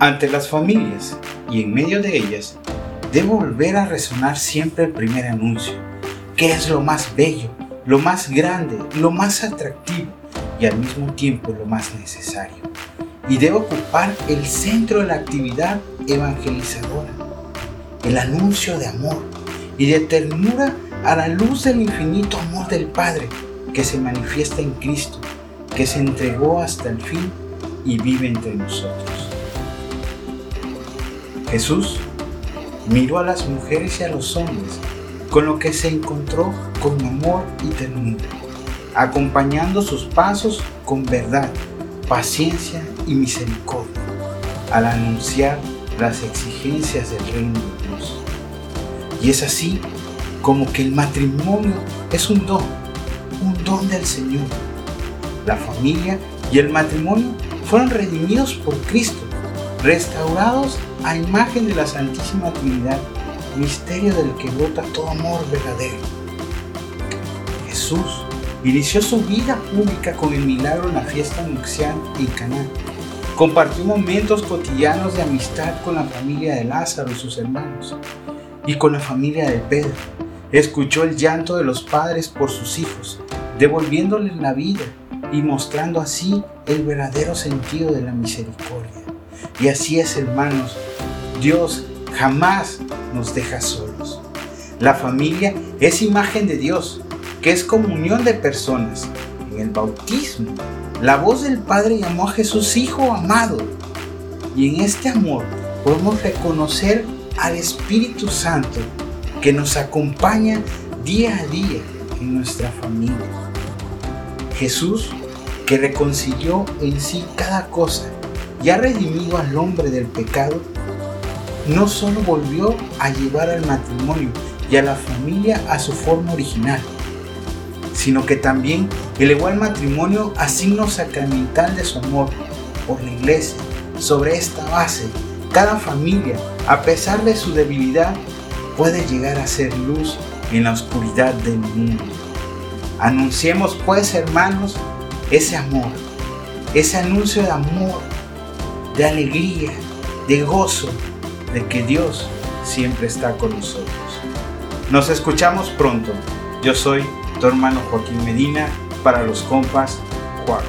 Ante las familias y en medio de ellas, debe volver a resonar siempre el primer anuncio, que es lo más bello, lo más grande, lo más atractivo y al mismo tiempo lo más necesario. Y debe ocupar el centro de la actividad evangelizadora, el anuncio de amor y de ternura a la luz del infinito amor del Padre que se manifiesta en Cristo, que se entregó hasta el fin y vive entre nosotros. Jesús miró a las mujeres y a los hombres, con lo que se encontró con amor y ternura, acompañando sus pasos con verdad, paciencia y misericordia, al anunciar las exigencias del reino de Dios. Y es así como que el matrimonio es un don, un don del Señor. La familia y el matrimonio fueron redimidos por Cristo restaurados a imagen de la Santísima Trinidad, misterio del que brota todo amor verdadero. Jesús inició su vida pública con el milagro en la fiesta nupcial en Caná. Compartió momentos cotidianos de amistad con la familia de Lázaro y sus hermanos y con la familia de Pedro. Escuchó el llanto de los padres por sus hijos, devolviéndoles la vida y mostrando así el verdadero sentido de la misericordia. Y así es, hermanos, Dios jamás nos deja solos. La familia es imagen de Dios, que es comunión de personas. En el bautismo, la voz del Padre llamó a Jesús Hijo amado. Y en este amor podemos reconocer al Espíritu Santo que nos acompaña día a día en nuestra familia. Jesús que reconcilió en sí cada cosa ya redimido al hombre del pecado, no solo volvió a llevar al matrimonio y a la familia a su forma original, sino que también elevó al matrimonio a signo sacramental de su amor por la iglesia. Sobre esta base, cada familia, a pesar de su debilidad, puede llegar a ser luz en la oscuridad del mundo. Anunciemos pues, hermanos, ese amor, ese anuncio de amor de alegría, de gozo, de que Dios siempre está con nosotros. Nos escuchamos pronto. Yo soy tu hermano Joaquín Medina para los compas Juan.